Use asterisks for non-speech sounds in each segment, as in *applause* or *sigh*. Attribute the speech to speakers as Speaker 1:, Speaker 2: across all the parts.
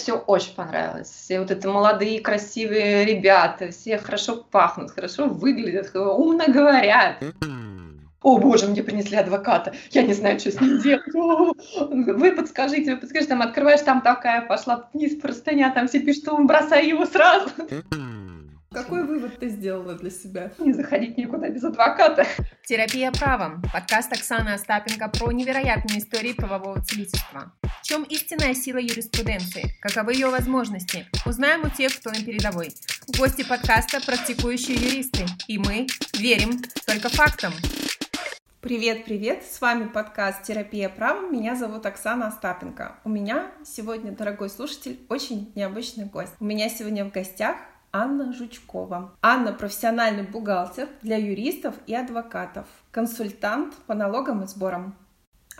Speaker 1: все очень понравилось. Все вот это молодые, красивые ребята, все хорошо пахнут, хорошо выглядят, умно говорят. О боже, мне принесли адвоката, я не знаю, что с ним делать. Вы подскажите, вы подскажите, там открываешь, там такая пошла вниз простыня, там все пишут, бросай его сразу.
Speaker 2: Какой вывод ты сделала для себя?
Speaker 1: Не заходить никуда без адвоката.
Speaker 3: Терапия правом. Подкаст Оксаны Остапенко про невероятные истории правового целительства. В чем истинная сила юриспруденции? Каковы ее возможности? Узнаем у тех, кто на передовой. Гости подкаста – практикующие юристы. И мы верим только фактам.
Speaker 2: Привет, привет! С вами подкаст «Терапия правом». Меня зовут Оксана Остапенко. У меня сегодня, дорогой слушатель, очень необычный гость. У меня сегодня в гостях Анна Жучкова. Анна – профессиональный бухгалтер для юристов и адвокатов, консультант по налогам и сборам.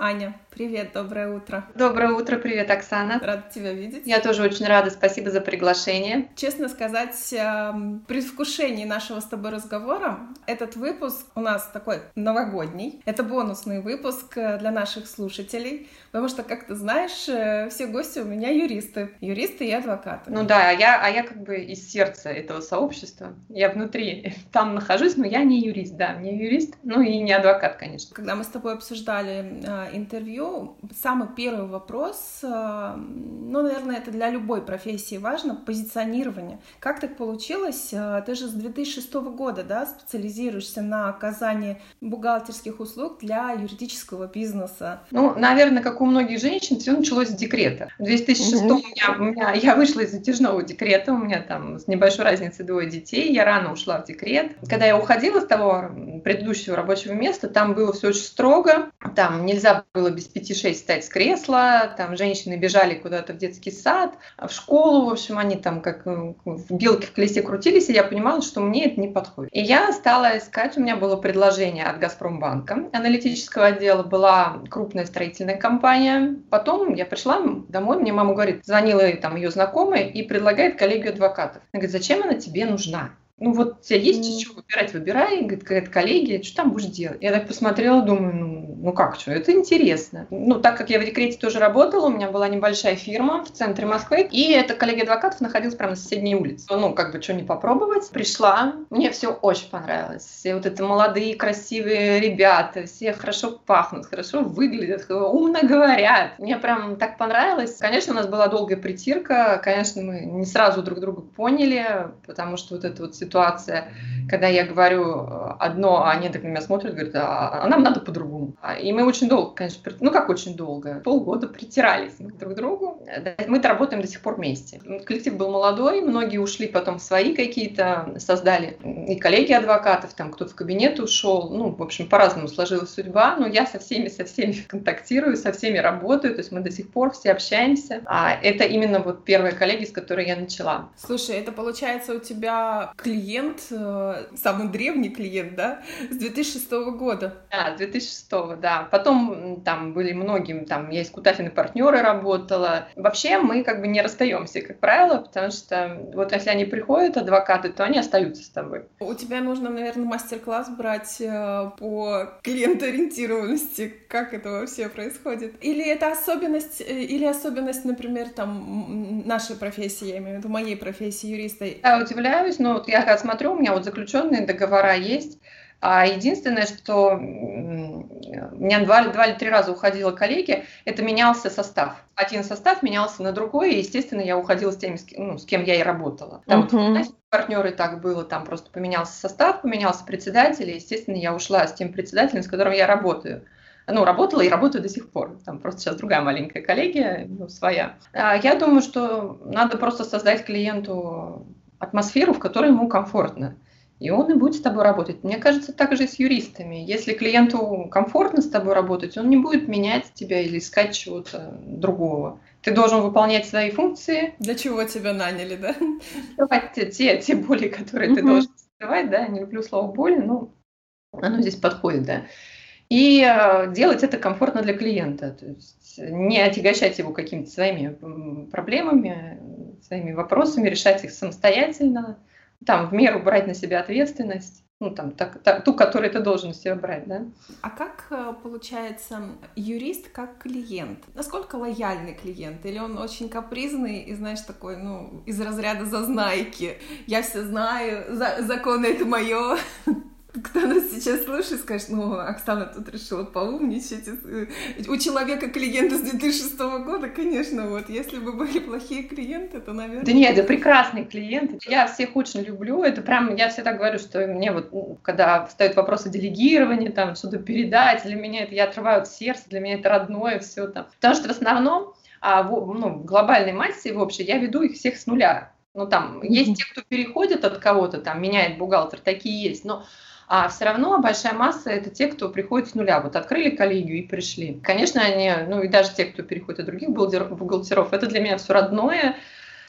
Speaker 2: Аня, привет, доброе утро.
Speaker 1: Доброе утро, привет, Оксана.
Speaker 2: Рада тебя видеть.
Speaker 1: Я тоже очень рада, спасибо за приглашение.
Speaker 2: Честно сказать, эм, при вкушении нашего с тобой разговора, этот выпуск у нас такой новогодний. Это бонусный выпуск э, для наших слушателей, потому что, как ты знаешь, э, все гости у меня юристы, юристы и адвокаты.
Speaker 1: Ну да, а я, а я как бы из сердца этого сообщества, я внутри *laughs* там нахожусь, но я не юрист, да, не юрист, ну и не адвокат, конечно.
Speaker 2: Когда мы с тобой обсуждали э, интервью, самый первый вопрос, э, ну, наверное, это для любой профессии важно, позиционирование. Как так получилось? Э, ты же с 2006 года, да, специализируешься на оказании бухгалтерских услуг для юридического бизнеса.
Speaker 1: Ну, наверное, как у многих женщин, все началось с декрета. В 2006 mm-hmm. меня, у меня, я вышла из затяжного декрета, у меня там с небольшой разницей двое детей, я рано ушла в декрет. Когда я уходила с того предыдущего рабочего места, там было все очень строго, там нельзя было без пяти шесть встать с кресла, там женщины бежали куда-то в детский сад, в школу, в общем, они там как э, в белке в колесе крутились, и я понимала, что мне это не подходит. И я стала искать, у меня было предложение от Газпромбанка, аналитического отдела, была крупная строительная компания. Потом я пришла домой, мне мама говорит, звонила там ее знакомая и предлагает коллегию адвокатов. Она говорит, зачем она тебе нужна? Ну вот у тебя есть mm. что выбирать, выбирай, говорит, какая-то коллегия, что там будешь делать? Я так посмотрела, думаю, ну, ну как, что, это интересно. Ну, так как я в декрете тоже работала, у меня была небольшая фирма в центре Москвы, и эта коллегия адвокатов находилась прямо на соседней улице. Ну, как бы, что не попробовать. Пришла, мне все очень понравилось. Все вот это молодые, красивые ребята, все хорошо пахнут, хорошо выглядят, умно говорят. Мне прям так понравилось. Конечно, у нас была долгая притирка, конечно, мы не сразу друг друга поняли, потому что вот это вот ситуация, когда я говорю э, одно, а они так на меня смотрят, говорят, а, а нам надо по-другому. И мы очень долго, конечно, ну как очень долго, полгода притирались друг к другу. Мы-то работаем до сих пор вместе. Коллектив был молодой, многие ушли потом в свои какие-то, создали и коллеги адвокатов, там кто-то в кабинет ушел, ну, в общем, по-разному сложилась судьба, но я со всеми, со всеми *laughs* контактирую, со всеми работаю, то есть мы до сих пор все общаемся. А это именно вот первые коллеги, с которой я начала.
Speaker 2: Слушай, это получается у тебя клиент клиент, э, самый древний клиент, да, с 2006 года.
Speaker 1: Да, 2006, да. Потом там были многим, там я из Кутафины партнеры работала. Вообще мы как бы не расстаемся, как правило, потому что вот если они приходят, адвокаты, то они остаются с тобой.
Speaker 2: У тебя нужно, наверное, мастер-класс брать э, по клиентоориентированности, как это вообще происходит. Или это особенность, э, или особенность, например, там нашей профессии, я имею в виду моей профессии юриста.
Speaker 1: Я удивляюсь, но вот я когда смотрю, у меня вот заключенные договора есть, а единственное, что у меня два, два или три раза уходила коллеги, это менялся состав. Один состав менялся на другой, и, естественно, я уходила с теми, с кем, ну, с кем я и работала. Там uh-huh. вот, партнеры так было, там просто поменялся состав, поменялся председатель, и, естественно, я ушла с тем председателем, с которым я работаю ну, работала и работаю до сих пор. Там просто сейчас другая маленькая коллегия, ну, своя. А я думаю, что надо просто создать клиенту атмосферу, в которой ему комфортно. И он и будет с тобой работать. Мне кажется, так же и с юристами. Если клиенту комфортно с тобой работать, он не будет менять тебя или искать чего-то другого. Ты должен выполнять свои функции.
Speaker 2: Для чего тебя наняли, да?
Speaker 1: Те, те, те боли, которые ты должен скрывать, да, не люблю слово боли, но оно здесь подходит, да. И э, делать это комфортно для клиента. То есть не отягощать его какими-то своими проблемами, своими вопросами, решать их самостоятельно, там в меру брать на себя ответственность. ну, там, так, так, ту, которую ты должен себе брать, да.
Speaker 2: А как э, получается юрист как клиент? Насколько лояльный клиент? Или он очень капризный и, знаешь, такой, ну, из разряда зазнайки? Я все знаю, за, законы это мое. Кто нас сейчас слушает, скажет, ну, Оксана тут решила поумничать. У человека клиенты с 2006 года, конечно, вот, если бы были плохие клиенты, то, наверное...
Speaker 1: Да нет, это прекрасные клиенты. Я всех очень люблю. Это прям, я всегда говорю, что мне вот, когда встают вопросы делегирования, там, что-то передать, для меня это, я отрываю от сердца, для меня это родное все там. Потому что в основном, а, в, ну, в глобальной массе, в общем, я веду их всех с нуля. Ну, там, есть те, кто переходит от кого-то, там, меняет бухгалтер, такие есть, но а все равно большая масса это те, кто приходит с нуля. Вот открыли коллегию и пришли. Конечно, они, ну и даже те, кто переходит от других бухгалтеров, это для меня все родное,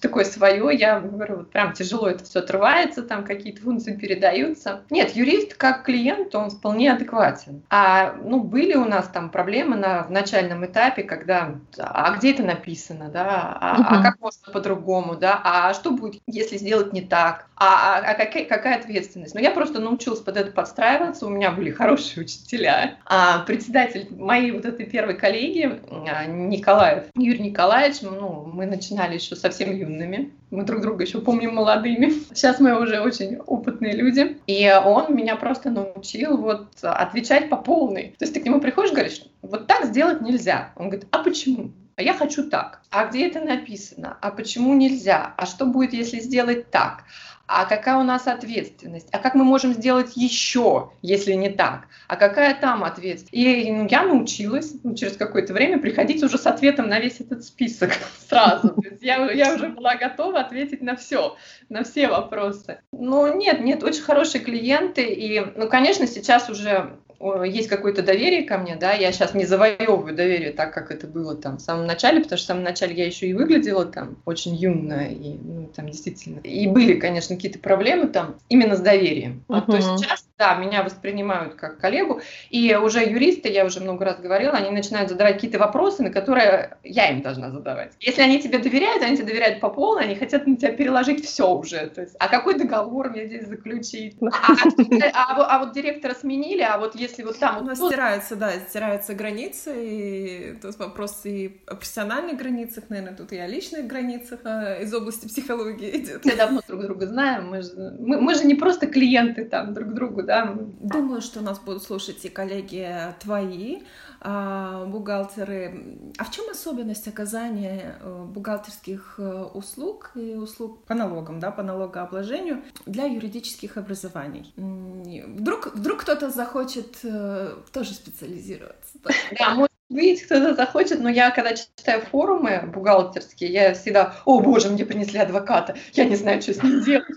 Speaker 1: такое свое, я говорю, вот прям тяжело это все отрывается, там какие-то функции передаются. Нет, юрист как клиент, он вполне адекватен. А, ну, были у нас там проблемы на, в начальном этапе, когда, а где это написано, да, а, а как можно по-другому, да, а что будет, если сделать не так, а, а, а какая, какая ответственность? Ну, я просто научилась под это подстраиваться, у меня были *laughs* хорошие учителя. А председатель моей вот этой первой коллеги, а, Николаев, Юрий Николаевич, ну, мы начинали еще совсем юно юными. Мы друг друга еще помним молодыми. Сейчас мы уже очень опытные люди. И он меня просто научил вот отвечать по полной. То есть ты к нему приходишь, говоришь, вот так сделать нельзя. Он говорит, а почему? А я хочу так. А где это написано? А почему нельзя? А что будет, если сделать так? а какая у нас ответственность, а как мы можем сделать еще, если не так, а какая там ответственность. И ну, я научилась ну, через какое-то время приходить уже с ответом на весь этот список *laughs* сразу. То есть я, я уже была готова ответить на все, на все вопросы. Но нет, нет, очень хорошие клиенты, и, ну, конечно, сейчас уже есть какое-то доверие ко мне, да, я сейчас не завоевываю доверие так, как это было там в самом начале, потому что в самом начале я еще и выглядела там очень юно, и ну, там действительно. И были, конечно, какие-то проблемы там именно с доверием. Uh-huh. то есть сейчас, да, меня воспринимают как коллегу, и уже юристы, я уже много раз говорила, они начинают задавать какие-то вопросы, на которые я им должна задавать. Если они тебе доверяют, они тебе доверяют по полной, они хотят на тебя переложить все уже. То есть, а какой договор мне здесь заключить? А, а, а, а вот директора сменили, а вот если вот там...
Speaker 2: У нас стираются, да, стираются границы, и тут вопрос и о профессиональных границах, наверное, тут и о личных границах а из области психологии идет.
Speaker 1: Мы давно друг друга знаем, мы же, мы, мы же не просто клиенты там друг другу, да.
Speaker 2: Думаю, что нас будут слушать и коллеги твои, а, бухгалтеры. А в чем особенность оказания э, бухгалтерских э, услуг и услуг по налогам, да, по налогообложению для юридических образований? Вдруг, вдруг кто-то захочет э, тоже специализироваться?
Speaker 1: Да, Видите, кто-то захочет, но я, когда читаю форумы бухгалтерские, я всегда, о боже, мне принесли адвоката, я не знаю, что с ним делать.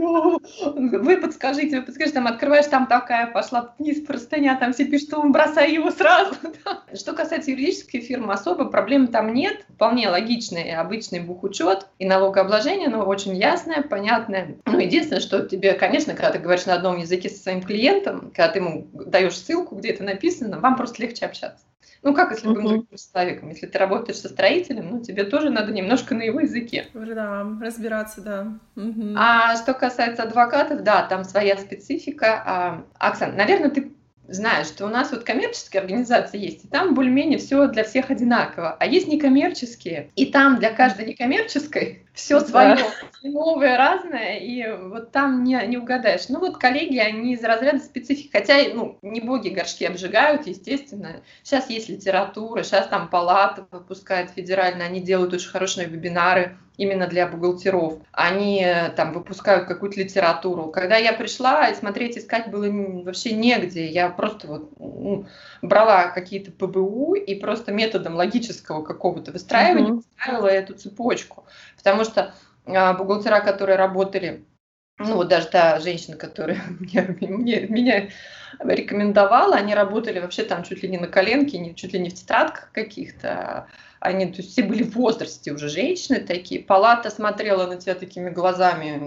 Speaker 1: Вы подскажите, вы подскажите, там открываешь, там такая, пошла вниз простыня, там все пишут, бросай его сразу. *laughs* Что касается юридической фирмы, особо проблем там нет, вполне логичный обычный бухучет и налогообложение, но очень ясное, понятное. Ну, единственное, что тебе, конечно, когда ты говоришь на одном языке со своим клиентом, когда ты ему даешь ссылку, где это написано, вам просто легче общаться. Ну, как если любым другим человеком. Если ты работаешь со строителем, ну, тебе тоже надо немножко на его языке.
Speaker 2: Да, разбираться, да.
Speaker 1: Угу. А что касается адвокатов, да, там своя специфика. А, Оксан, наверное, ты знаешь, что у нас вот коммерческие организации есть, и там более-менее все для всех одинаково, а есть некоммерческие, и там для каждой некоммерческой *laughs* все свое, новое, разное, и вот там не, не угадаешь. Ну вот коллеги, они из разряда специфики, хотя, ну, не боги горшки обжигают, естественно. Сейчас есть литература, сейчас там палата выпускает федерально, они делают очень хорошие вебинары, именно для бухгалтеров. Они э, там выпускают какую-то литературу. Когда я пришла, и смотреть, искать было вообще негде. Я просто вот ну, брала какие-то ПБУ и просто методом логического какого-то выстраивания uh-huh. выстраивала эту цепочку. Потому что а, бухгалтера, которые работали ну вот даже та женщина, которая *laughs* мне, мне, меня рекомендовала, они работали вообще там чуть ли не на коленке, не, чуть ли не в тетрадках каких-то. Они, то есть все были в возрасте уже женщины такие. Палата смотрела на тебя такими глазами,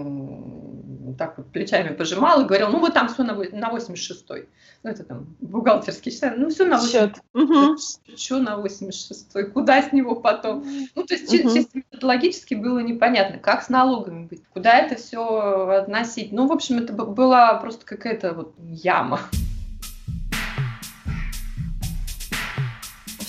Speaker 1: так вот плечами пожимал и говорил, ну, вот там все на, на 86-й. Ну, это там бухгалтерский счет. Ну, все на 86 угу. Что на 86-й? Куда с него потом? Ну, то есть угу. чисто методологически было непонятно, как с налогами быть, куда это все относить. Ну, в общем, это была просто какая-то вот яма.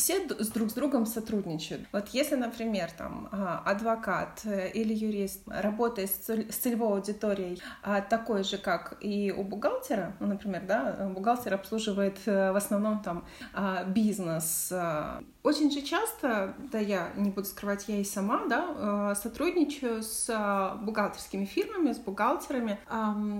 Speaker 2: Все с друг с другом сотрудничают. Вот если, например, там а, адвокат э, или юрист работает с целевой аудиторией а, такой же, как и у бухгалтера, ну, например, да, бухгалтер обслуживает э, в основном там а, бизнес. Очень же часто, да, я не буду скрывать, я и сама, да, сотрудничаю с бухгалтерскими фирмами, с бухгалтерами.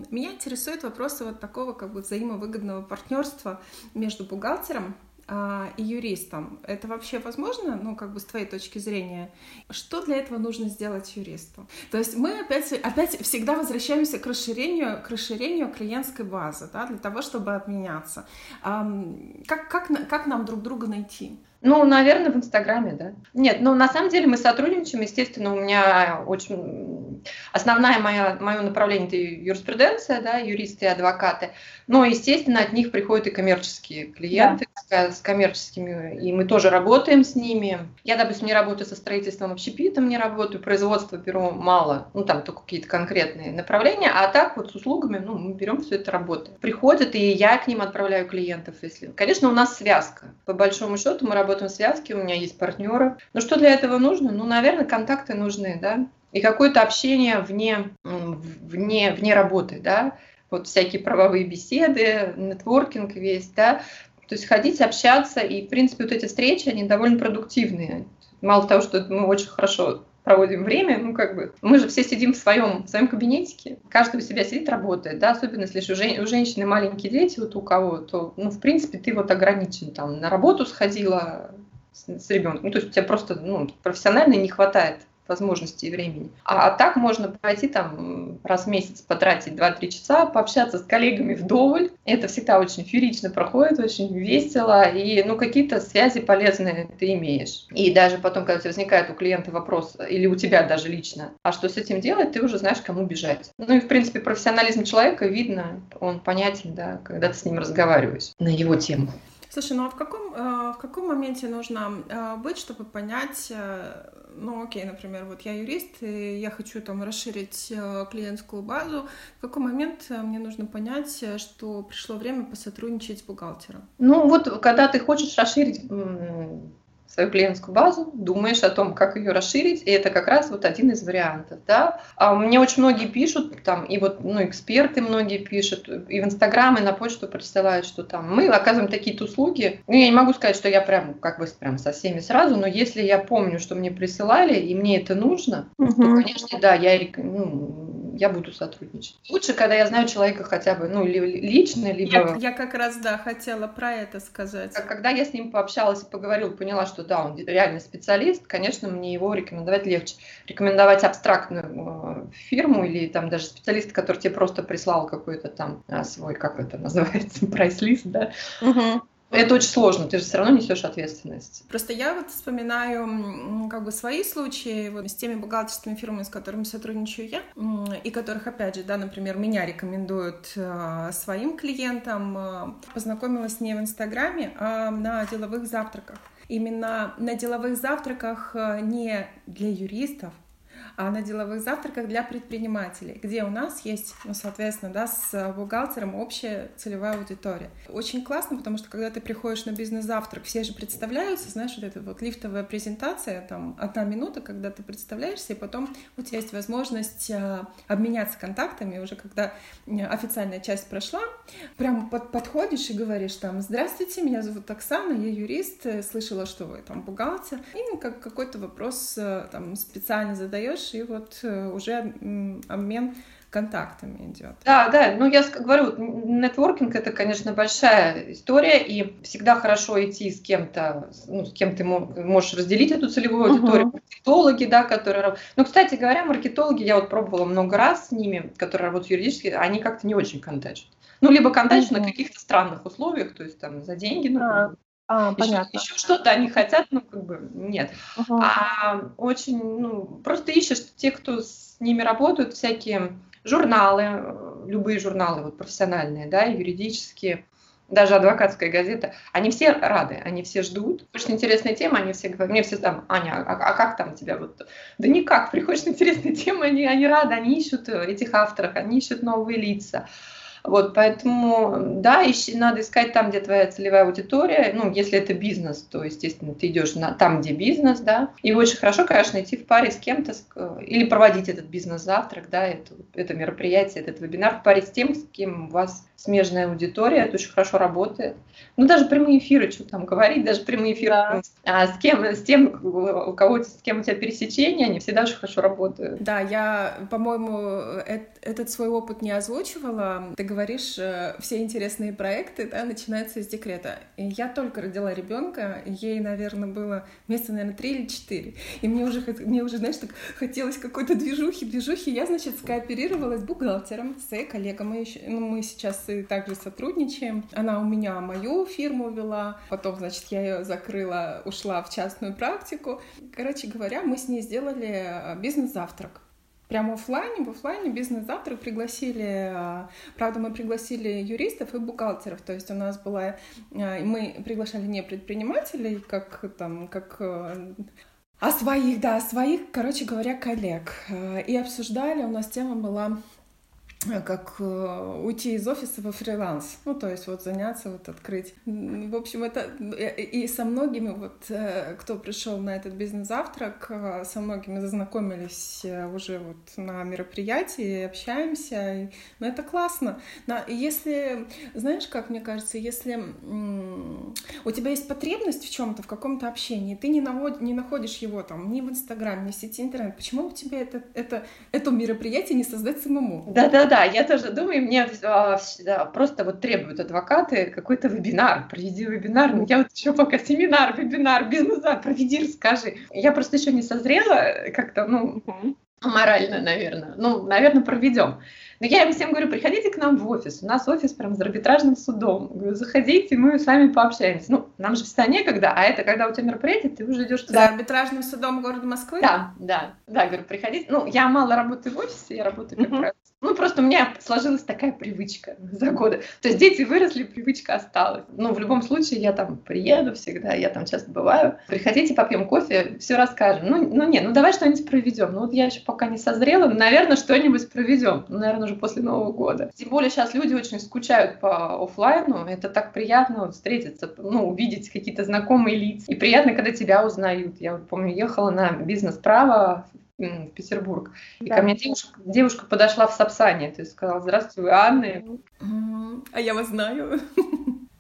Speaker 2: Меня интересует вопросы вот такого как бы взаимовыгодного партнерства между бухгалтером а, и юристом. Это вообще возможно, ну, как бы с твоей точки зрения? Что для этого нужно сделать юристу? То есть мы опять, опять всегда возвращаемся к расширению, к расширению клиентской базы, да, для того, чтобы обменяться. Как, как, как нам друг друга найти?
Speaker 1: Ну, наверное, в Инстаграме, да. Нет, ну, на самом деле мы сотрудничаем, естественно, у меня очень... Основное мое, мое направление – это юриспруденция, да, юристы и адвокаты. Но, естественно, от них приходят и коммерческие клиенты да. с коммерческими, и мы тоже работаем с ними. Я, допустим, не работаю со строительством общепитом, не работаю, производство беру мало, ну, там только какие-то конкретные направления, а так вот с услугами, ну, мы берем все это работаем. Приходят, и я к ним отправляю клиентов, если... Конечно, у нас связка. По большому счету мы работаем в связке, у меня есть партнеры. Но что для этого нужно? Ну, наверное, контакты нужны, да, и какое-то общение вне, вне, вне работы, да, вот всякие правовые беседы, нетворкинг весь, да, то есть ходить, общаться, и, в принципе, вот эти встречи, они довольно продуктивные. Мало того, что мы очень хорошо проводим время, ну как бы, мы же все сидим в своем, в своем кабинетике, каждый у себя сидит, работает, да, особенно если у, жен, у женщины маленькие дети, вот у кого, то, ну, в принципе, ты вот ограничен, там, на работу сходила с, с ребенком, ну, то есть у тебя просто, ну, профессионально не хватает возможностей и времени. А, так можно пойти там раз в месяц потратить 2-3 часа, пообщаться с коллегами вдоволь. Это всегда очень феерично проходит, очень весело, и ну какие-то связи полезные ты имеешь. И даже потом, когда у тебя возникает у клиента вопрос, или у тебя даже лично, а что с этим делать, ты уже знаешь, кому бежать. Ну и в принципе профессионализм человека видно, он понятен, да, когда ты с ним разговариваешь на его тему.
Speaker 2: Слушай, ну а в каком, э, в каком моменте нужно э, быть, чтобы понять, э, ну окей, например, вот я юрист, и я хочу там расширить клиентскую базу, в какой момент мне нужно понять, что пришло время посотрудничать с бухгалтером?
Speaker 1: Ну вот, когда ты хочешь расширить свою клиентскую базу, думаешь о том, как ее расширить, и это как раз вот один из вариантов, да. А мне очень многие пишут, там, и вот, ну, эксперты многие пишут, и в Инстаграм, и на почту присылают, что там мы оказываем такие-то услуги. Ну, я не могу сказать, что я прям, как бы, прям со всеми сразу, но если я помню, что мне присылали, и мне это нужно, угу. то, конечно, да, я, ну, я буду сотрудничать. Лучше, когда я знаю человека хотя бы, ну, лично, либо...
Speaker 2: Я, я как раз, да, хотела про это сказать.
Speaker 1: Когда я с ним пообщалась и поговорила, поняла, что да, он реально специалист, конечно, мне его рекомендовать легче. Рекомендовать абстрактную э, фирму или там даже специалист, который тебе просто прислал какой-то там а, свой, как это называется, *laughs* прайс-лист, да, угу. Это очень сложно, ты же все равно несешь ответственность.
Speaker 2: Просто я вот вспоминаю как бы свои случаи вот, с теми бухгалтерскими фирмами, с которыми сотрудничаю я, и которых, опять же, да, например, меня рекомендуют э, своим клиентам. Э, познакомилась не в Инстаграме, а на деловых завтраках. Именно на деловых завтраках э, не для юристов, на деловых завтраках для предпринимателей, где у нас есть, ну, соответственно, да, с бухгалтером общая целевая аудитория. Очень классно, потому что когда ты приходишь на бизнес-завтрак, все же представляются, знаешь, вот эта вот лифтовая презентация, там, одна минута, когда ты представляешься, и потом у тебя есть возможность а, обменяться контактами, уже когда официальная часть прошла, прям под, подходишь и говоришь там, здравствуйте, меня зовут Оксана, я юрист, слышала, что вы там бухгалтер, и как какой-то вопрос э, там специально задаешь, и вот э, уже обмен контактами идет.
Speaker 1: Да, да, ну я говорю, нетворкинг это, конечно, большая история, и всегда хорошо идти с кем-то, ну, с кем ты можешь разделить эту целевую аудиторию, uh-huh. маркетологи, да, которые... Ну, кстати говоря, маркетологи, я вот пробовала много раз с ними, которые работают юридически, они как-то не очень контачат. Ну, либо контачат uh-huh. на каких-то странных условиях, то есть там за деньги, ну, uh-huh. А, понятно. Еще, что-то они хотят, ну, как бы, нет. Uh-huh. А очень, ну, просто ищешь те, кто с ними работают, всякие журналы, э, любые журналы, вот профессиональные, да, юридические, даже адвокатская газета, они все рады, они все ждут. Очень интересная тема, они все говорят, мне все там, Аня, а, а как там тебя вот? Да никак, приходишь на интересные темы, они, они рады, они ищут этих авторов, они ищут новые лица. Вот, поэтому, да, ищи, надо искать там, где твоя целевая аудитория. Ну, если это бизнес, то, естественно, ты идешь на, там, где бизнес, да. И очень хорошо, конечно, идти в паре с кем-то или проводить этот бизнес-завтрак, да, это, это мероприятие, этот вебинар в паре с тем, с кем у вас смежная аудитория, это очень хорошо работает. Ну, даже прямые эфиры, что там говорить, даже прямые эфиры да. а, с кем, с тем, у кого с кем у тебя пересечения, они всегда очень хорошо работают.
Speaker 2: Да, я, по-моему, этот свой опыт не озвучивала. Ты говоришь, э, все интересные проекты да, начинаются из декрета. И я только родила ребенка, ей, наверное, было месяца, наверное, три или четыре. И мне уже, мне уже, знаешь, так хотелось какой-то движухи, движухи. Я, значит, скооперировалась с бухгалтером, с коллегом. Мы, еще, ну, мы сейчас и также сотрудничаем. Она у меня мою фирму вела, потом, значит, я ее закрыла, ушла в частную практику. Короче говоря, мы с ней сделали э, бизнес-завтрак прямо офлайне, в офлайне бизнес-завтрак пригласили, а, правда, мы пригласили юристов и бухгалтеров, то есть у нас была, а, мы приглашали не предпринимателей, как там, как э, а своих, да, своих, короче говоря, коллег. И обсуждали, у нас тема была как э, уйти из офиса во фриланс, ну, то есть вот заняться, вот открыть. В общем, это э, и со многими, вот, кто пришел на этот бизнес-завтрак, со многими зазнакомились уже вот на мероприятии, общаемся, и, ну, это классно. Но если, знаешь, как мне кажется, если у тебя есть потребность в чем-то, в каком-то общении, ты не, навод, не находишь его там ни в Инстаграме, ни в сети интернет, почему у тебя это, это, это мероприятие не создать самому?
Speaker 1: Да-да, да, я тоже думаю, мне а, просто вот требуют адвокаты какой-то вебинар, проведи вебинар, ну я вот еще пока семинар, вебинар, бизнес, да, проведи, расскажи. Я просто еще не созрела как-то, ну, морально, наверное. Ну, наверное, проведем. Но я им всем говорю, приходите к нам в офис. У нас офис прям с арбитражным судом. Говорю, заходите, мы с вами пообщаемся. Ну, нам же всегда некогда, а это когда у тебя мероприятие, ты уже идешь
Speaker 2: туда. За арбитражным судом города Москвы?
Speaker 1: Да, да, да, говорю, приходите. Ну, я мало работаю в офисе, я работаю как раз ну, просто у меня сложилась такая привычка за годы. То есть дети выросли, привычка осталась. Ну, в любом случае, я там приеду всегда, я там часто бываю. Приходите, попьем кофе, все расскажем. Ну, ну нет, ну давай что-нибудь проведем. Ну, вот я еще пока не созрела, но, наверное, что-нибудь проведем. Ну, наверное, уже после Нового года. Тем более сейчас люди очень скучают по офлайну. Это так приятно встретиться, ну, увидеть какие-то знакомые лица. И приятно, когда тебя узнают. Я помню, ехала на бизнес-право в Петербург. И да. ко мне девушка, девушка подошла в Сапсане, то есть сказала, здравствуй, вы Анна.
Speaker 2: А я вас знаю. *laughs*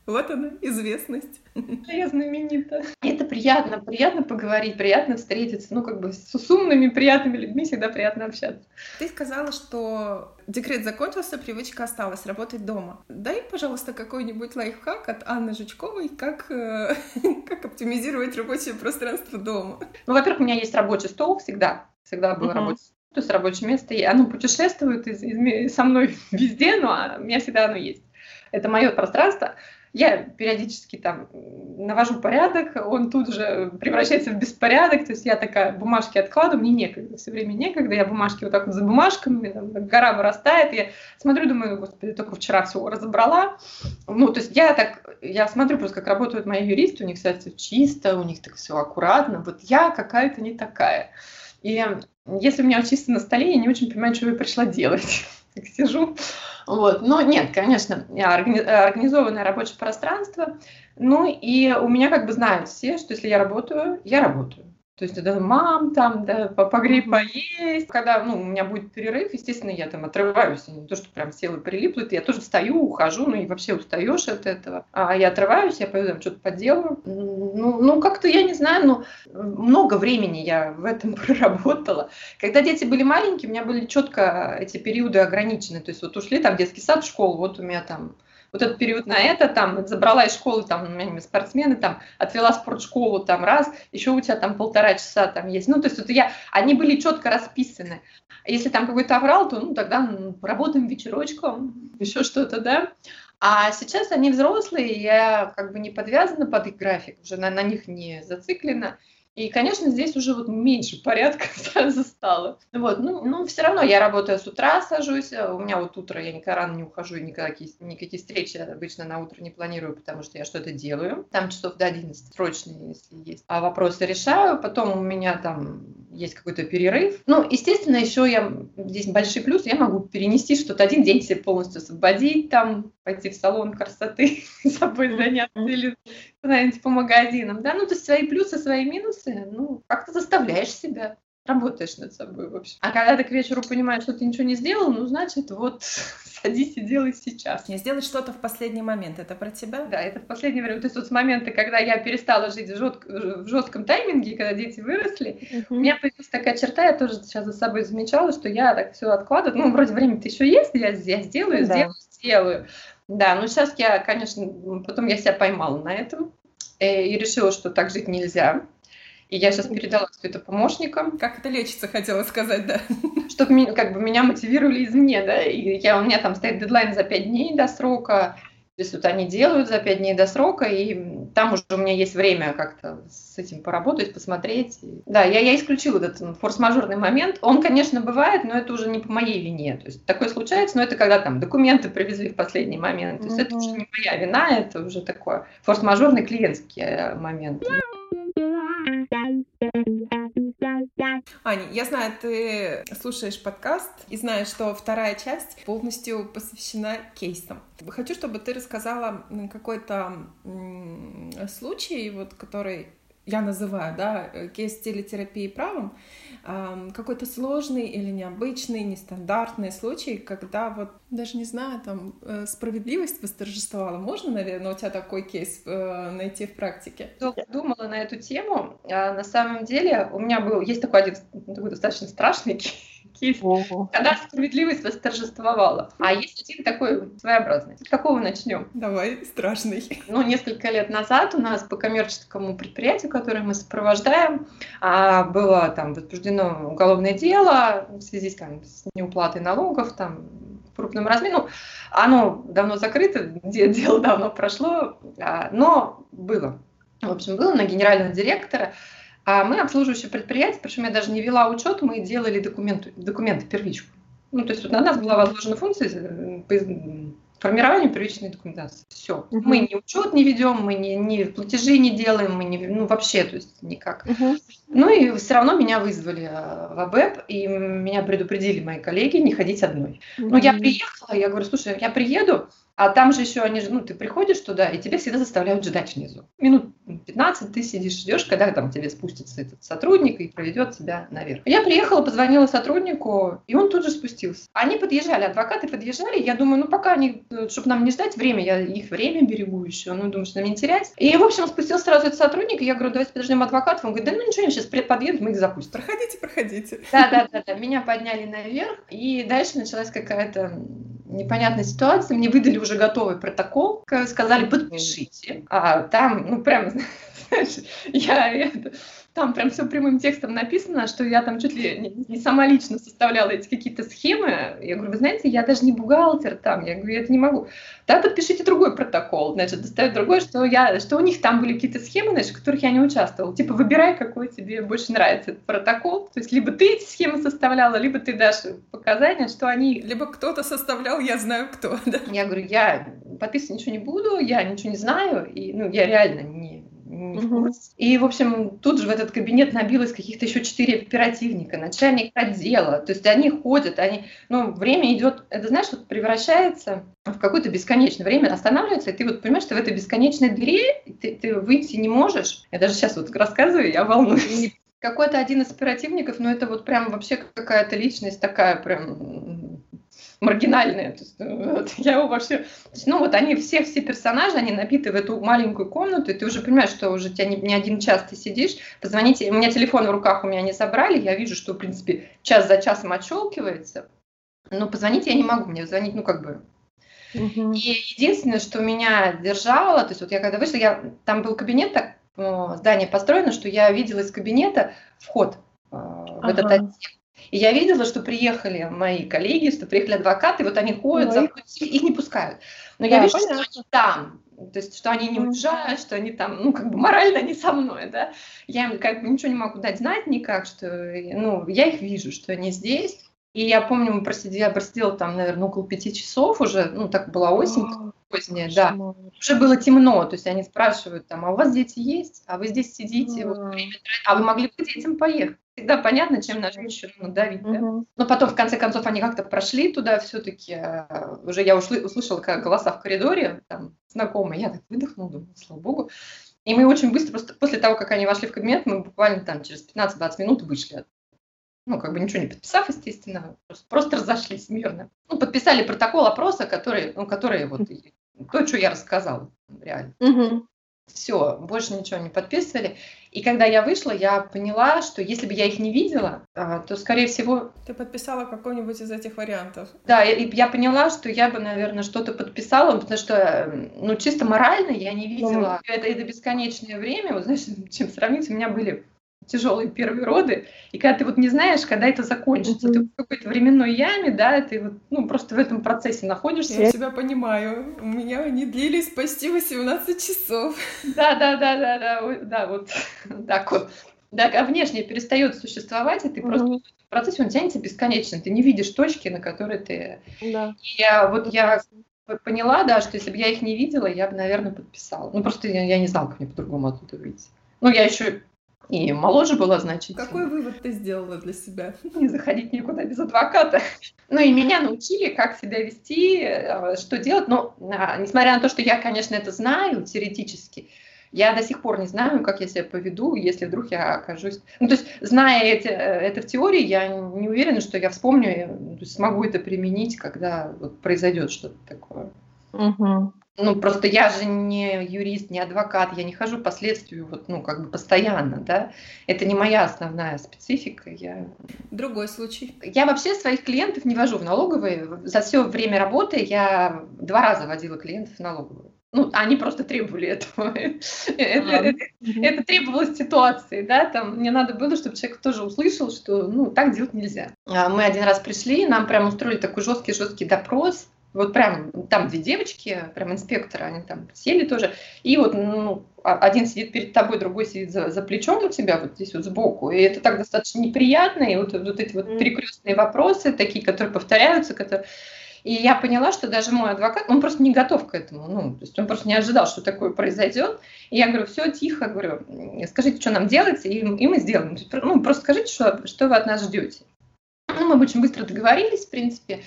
Speaker 2: Вот она, известность.
Speaker 1: Я знаменита. Это приятно, приятно поговорить, приятно встретиться. Ну, как бы с, с умными, приятными людьми всегда приятно общаться.
Speaker 2: Ты сказала, что декрет закончился, привычка осталась, работать дома. Дай, пожалуйста, какой-нибудь лайфхак от Анны Жучковой, как, э, *laughs* как оптимизировать рабочее пространство дома.
Speaker 1: Ну, во-первых, у меня есть рабочий стол всегда всегда было uh-huh. рабочее то есть рабочее место, и оно путешествует из, из, со мной *laughs* везде, но у меня всегда оно есть. Это мое пространство. Я периодически там навожу порядок, он тут же превращается в беспорядок, то есть я такая бумажки откладываю, мне некогда, все время некогда, я бумажки вот так вот за бумажками, там, гора вырастает, я смотрю, думаю, господи, только вчера все разобрала. Ну, то есть я так, я смотрю просто, как работают мои юристы, у них, кстати, чисто, у них так все аккуратно, вот я какая-то не такая. И если у меня чисто на столе, я не очень понимаю, что я пришла делать. *laughs* Так сижу. Вот. Но нет, конечно, организованное рабочее пространство. Ну и у меня как бы знают все, что если я работаю, я работаю. То есть, да, мам, там, да, погрей, поесть. Когда, ну, у меня будет перерыв, естественно, я там отрываюсь, не то, что прям села и прилипла, я тоже встаю, ухожу, ну, и вообще устаешь от этого. А я отрываюсь, я пойду там что-то поделаю. Ну, ну как-то, я не знаю, ну, много времени я в этом *laughs* проработала. Когда дети были маленькие, у меня были четко эти периоды ограничены. То есть, вот ушли там детский сад, школу, вот у меня там вот этот период на это, там, забрала из школы, там, спортсмены, там, отвела спортшколу, там, раз, еще у тебя там полтора часа там есть. Ну, то есть вот я, они были четко расписаны. Если там какой-то аврал, то, ну, тогда ну, работаем вечерочком, еще что-то, да. А сейчас они взрослые, я как бы не подвязана под их график, уже на, на них не зациклена. И, конечно, здесь уже вот меньше порядка *laughs* стало. Вот, ну, ну, все равно я работаю с утра, сажусь, у меня вот утро, я никогда рано не ухожу, и никакие, никакие встречи обычно на утро не планирую, потому что я что-то делаю. Там часов до 11 срочные, если есть. А вопросы решаю, потом у меня там есть какой-то перерыв. Ну, естественно, еще я, здесь большой плюс, я могу перенести что-то один день себе полностью освободить, там, пойти в салон красоты, *laughs* собой заняться или куда-нибудь по магазинам, да, ну, то есть свои плюсы, свои минусы, ну, как-то заставляешь себя работаешь над собой, в общем. А когда ты к вечеру понимаешь, что ты ничего не сделал, ну, значит, вот *laughs* садись и делай сейчас.
Speaker 2: Не сделать что-то в последний момент, это про тебя?
Speaker 1: Да, это в последнее время. То есть вот с момента, когда я перестала жить в, жест... в жестком тайминге, когда дети выросли, uh-huh. у меня появилась такая черта, я тоже сейчас за собой замечала, что я так все откладываю. Ну, вроде время-то еще есть, я, я сделаю, да. сделаю, сделаю. Да, ну сейчас я, конечно, потом я себя поймала на этом э, и решила, что так жить нельзя. И я сейчас передала все это помощникам.
Speaker 2: Как это лечится, хотела сказать, да. *laughs*
Speaker 1: Чтобы меня, как бы меня мотивировали извне, да. И я, у меня там стоит дедлайн за 5 дней до срока. То есть вот они делают за 5 дней до срока, и там уже у меня есть время как-то с этим поработать, посмотреть. Да, я, я исключила этот форс-мажорный момент. Он, конечно, бывает, но это уже не по моей вине. То есть такое случается, но это когда там документы привезли в последний момент. То есть mm-hmm. это уже не моя вина, это уже такой форс-мажорный клиентский э, момент.
Speaker 2: Аня, я знаю, ты слушаешь подкаст и знаешь, что вторая часть полностью посвящена кейсам. Хочу, чтобы ты рассказала какой-то случай, вот, который я называю, да, кейс телетерапии правом, какой-то сложный или необычный, нестандартный случай, когда вот, даже не знаю, там э, справедливость восторжествовала. Можно, наверное, у тебя такой кейс э, найти в практике?
Speaker 1: Долго думала на эту тему. А на самом деле у меня был, есть такой один такой достаточно страшный кейс, *laughs* когда справедливость восторжествовала. А есть один такой своеобразный. С какого начнем?
Speaker 2: Давай, страшный.
Speaker 1: Ну, несколько лет назад у нас по коммерческому предприятию, которое мы сопровождаем, а, было там возбуждено уголовное дело в связи там, с неуплатой налогов, там, крупном размере. Ну, оно давно закрыто, дело давно прошло, а, но было. В общем, было на генерального директора. А мы обслуживающее предприятие, причем я даже не вела учет, мы делали документы, документы первичку. Ну, то есть вот на нас была возложена функция э, по формированию первичной документации. Все. Угу. Мы ни учет не ведем, мы ни, ни платежи не делаем, мы не, ну, вообще, то есть никак. Угу. Ну и все равно меня вызвали э, в АБЭП, и меня предупредили мои коллеги не ходить одной. Угу. Ну, я приехала, я говорю, слушай, я приеду, а там же еще они же, ну, ты приходишь туда, и тебя всегда заставляют ждать внизу. Минут 15 ты сидишь, ждешь, когда там тебе спустится этот сотрудник и проведет тебя наверх. Я приехала, позвонила сотруднику, и он тут же спустился. Они подъезжали, адвокаты подъезжали, я думаю, ну, пока они, чтобы нам не ждать время, я их время берегу еще, ну, думаю, что нам не терять. И, в общем, спустился сразу этот сотрудник, и я говорю, давайте подождем адвоката. Он говорит, да ну ничего, они сейчас подъедут, мы их запустим.
Speaker 2: Проходите, проходите.
Speaker 1: Да, да, да, *laughs* да. Меня подняли наверх, и дальше началась какая-то непонятная ситуация. Мне выдали уже готовый протокол, сказали, подпишите. А там, ну, прям, *laughs* знаешь, я это, там прям все прямым текстом написано, что я там чуть ли не, сама лично составляла эти какие-то схемы. Я говорю, вы знаете, я даже не бухгалтер там. Я говорю, я это не могу. Да, подпишите другой протокол. Значит, доставить другой, что, я, что у них там были какие-то схемы, значит, в которых я не участвовала. Типа, выбирай, какой тебе больше нравится этот протокол. То есть, либо ты эти схемы составляла, либо ты дашь показания, что они...
Speaker 2: Либо кто-то составлял, я знаю кто. *laughs* Да?
Speaker 1: Я говорю, я подписывать ничего не буду, я ничего не знаю, и, ну, я реально не в. И, в общем, тут же в этот кабинет набилось каких-то еще четыре оперативника, начальник отдела. То есть они ходят, они, ну, время идет, это знаешь, вот превращается в какое-то бесконечное время, останавливается, и ты вот понимаешь, что в этой бесконечной двери ты, ты выйти не можешь. Я даже сейчас вот рассказываю, я волнуюсь. Какой-то один из оперативников, ну это вот прям вообще какая-то личность такая прям маргинальные. То есть, э, вот, *laughs* я его вообще... Есть, ну, вот они все, все персонажи, они набиты в эту маленькую комнату, и ты уже понимаешь, что уже тебя не, не один час ты сидишь, позвоните, у меня телефон в руках у меня не забрали, я вижу, что, в принципе, час за часом отщелкивается, но позвонить я не могу, мне звонить, ну, как бы, Uh-huh. И единственное, что меня держало, то есть вот я когда вышла, я, там был кабинет, так, здание построено, что я видела из кабинета вход э, в ага. этот отдел. И я видела, что приехали мои коллеги, что приехали адвокаты, вот они ходят, заходят, их не пускают. Но да, я вижу, понятно. что они там. то есть, что они не уезжают, что они там, ну, как бы морально не со мной, да, я им как бы ничего не могу дать знать никак, что, ну, я их вижу, что они здесь, и я помню, мы просидели, я просидела там, наверное, около пяти часов уже, ну, так была осень поздняя, да. Уже было темно, то есть они спрашивают там, а у вас дети есть? А вы здесь сидите, вот, время, а вы могли бы детям поехать? Всегда понятно, чем на женщину надавить, да? Но потом, в конце концов, они как-то прошли туда все-таки, а, уже я ушли, услышала как голоса в коридоре, там, знакомые, я так выдохнула, думаю, слава богу. И мы очень быстро, просто после того, как они вошли в кабинет, мы буквально там через 15-20 минут вышли ну, как бы ничего не подписав, естественно, просто, просто разошлись мирно. Ну, подписали протокол опроса, который, ну, который вот то, что я рассказала, реально. Угу. Все, больше ничего не подписывали. И когда я вышла, я поняла, что если бы я их не видела, а, то, скорее всего...
Speaker 2: Ты подписала какой-нибудь из этих вариантов?
Speaker 1: Да, и я поняла, что я бы, наверное, что-то подписала, потому что, ну, чисто морально я не видела. Ну, это, это бесконечное время, вот знаешь, *laughs* чем сравнить, у меня были тяжелые первые роды, и когда ты вот не знаешь, когда это закончится, mm-hmm. ты в какой-то временной яме, да, ты вот, ну, просто в этом процессе находишься.
Speaker 2: Я тебя понимаю, у меня они длились почти 18 часов.
Speaker 1: Да, да, да, да, да, да, вот *laughs* так вот. Да, а внешне перестает существовать, и ты mm-hmm. просто в процессе он тянется бесконечно, ты не видишь точки, на которые ты... Да. И я, вот я поняла, да, что если бы я их не видела, я бы, наверное, подписала. Ну, просто я, я не знала, как мне по-другому оттуда выйти. Ну, я еще и моложе была значительно.
Speaker 2: Какой вывод ты сделала для себя?
Speaker 1: Не заходить никуда без адвоката. Ну и меня научили, как себя вести, э, что делать. Но а, несмотря на то, что я, конечно, это знаю теоретически, я до сих пор не знаю, как я себя поведу, если вдруг я окажусь... Ну, то есть, зная эти, э, это в теории, я не уверена, что я вспомню, смогу это применить, когда вот произойдет что-то такое. Угу. Ну, просто я же не юрист, не адвокат, я не хожу по следствию вот, ну, как бы постоянно, да. Это не моя основная специфика. Я...
Speaker 2: Другой случай.
Speaker 1: Я вообще своих клиентов не вожу в налоговые. За все время работы я два раза водила клиентов в налоговую. Ну, они просто требовали этого. *laughs* *laughs* Это требовалось ситуации, да, там мне надо было, чтобы человек тоже услышал, что, ну, так делать нельзя. А мы один раз пришли, нам прям устроили такой жесткий-жесткий допрос, вот прям там две девочки, прям инспекторы, они там сели тоже. И вот ну, а, один сидит перед тобой, другой сидит за, за плечом у тебя, вот здесь вот сбоку. И это так достаточно неприятно. И вот, вот эти вот перекрестные вопросы, такие, которые повторяются, которые... И я поняла, что даже мой адвокат, он просто не готов к этому. Ну, то есть он просто не ожидал, что такое произойдет. И я говорю, все, тихо, говорю, скажите, что нам делать, и, и мы сделаем. Ну, просто скажите, что, что вы от нас ждете. Ну, мы очень быстро договорились, в принципе.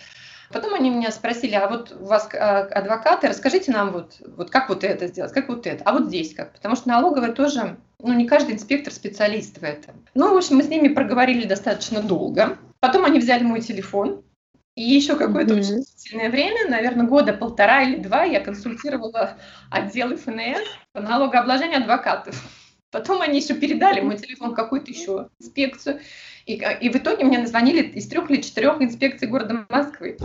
Speaker 1: Потом они меня спросили, а вот у вас а, адвокаты, расскажите нам вот, вот как вот это сделать, как вот это, а вот здесь как, потому что налоговая тоже, ну не каждый инспектор специалист в этом. Ну, в общем, мы с ними проговорили достаточно долго. Потом они взяли мой телефон, и еще какое-то mm-hmm. очень длительное время, наверное, года полтора или два, я консультировала отдел ФНС по налогообложению адвокатов. Потом они еще передали мой телефон в какую-то еще инспекцию. И, и в итоге мне назвонили из трех или четырех инспекций города Москвы.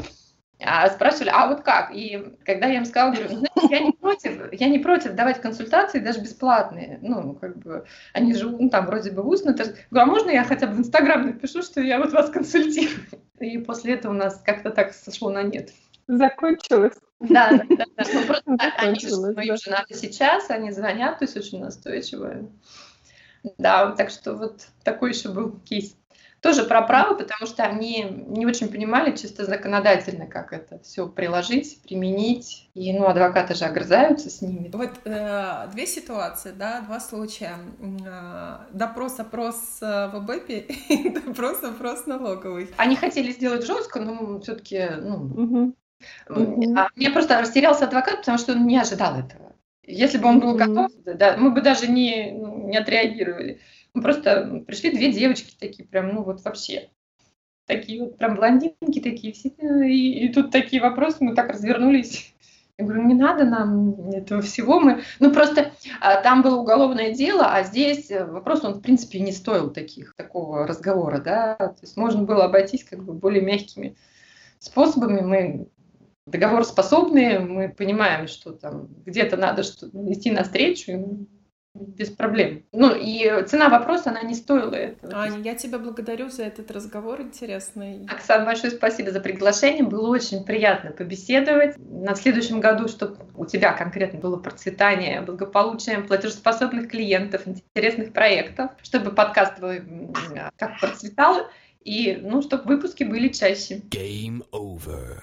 Speaker 1: А спрашивали, а вот как? И когда я им сказала, говорю, знаете, я не против, я не против давать консультации даже бесплатные. Ну, как бы, они живут, ну, там, вроде бы устно. Говорю, а можно я хотя бы в Инстаграм напишу, что я вот вас консультирую? И после этого у нас как-то так сошло на нет.
Speaker 2: Закончилось.
Speaker 1: Да, да, да. *laughs* да. Ну, просто они, ну, да. уже надо сейчас, они звонят, то есть очень настойчиво. Да, так что вот такой еще был кейс. Тоже про право, потому что они не очень понимали чисто законодательно, как это все приложить, применить. И, ну, адвокаты же огрызаются с ними.
Speaker 2: Вот э, две ситуации, да, два случая. Э, допрос-опрос э, в БЭПе *laughs* и допрос-опрос налоговый.
Speaker 1: Они хотели сделать жестко, но все-таки, ну, угу. А мне просто растерялся адвокат, потому что он не ожидал этого. Если бы он был готов, да, мы бы даже не, ну, не отреагировали. Мы просто пришли две девочки такие, прям, ну вот вообще. Такие вот прям блондинки такие все. И, и тут такие вопросы, мы так развернулись. Я говорю, не надо нам этого всего. Мы... Ну, просто а, там было уголовное дело, а здесь вопрос, он, в принципе, не стоил таких, такого разговора, да. То есть можно было обойтись как бы более мягкими способами. Мы договороспособные, мы понимаем, что там где-то надо что идти навстречу, без проблем. Ну, и цена вопроса, она не стоила этого.
Speaker 2: Аня, я тебя благодарю за этот разговор интересный.
Speaker 1: Оксана, большое спасибо за приглашение. Было очень приятно побеседовать. На следующем году, чтобы у тебя конкретно было процветание, благополучие, платежеспособных клиентов, интересных проектов, чтобы подкаст твой как процветал, и, ну, чтобы выпуски были чаще. Game over.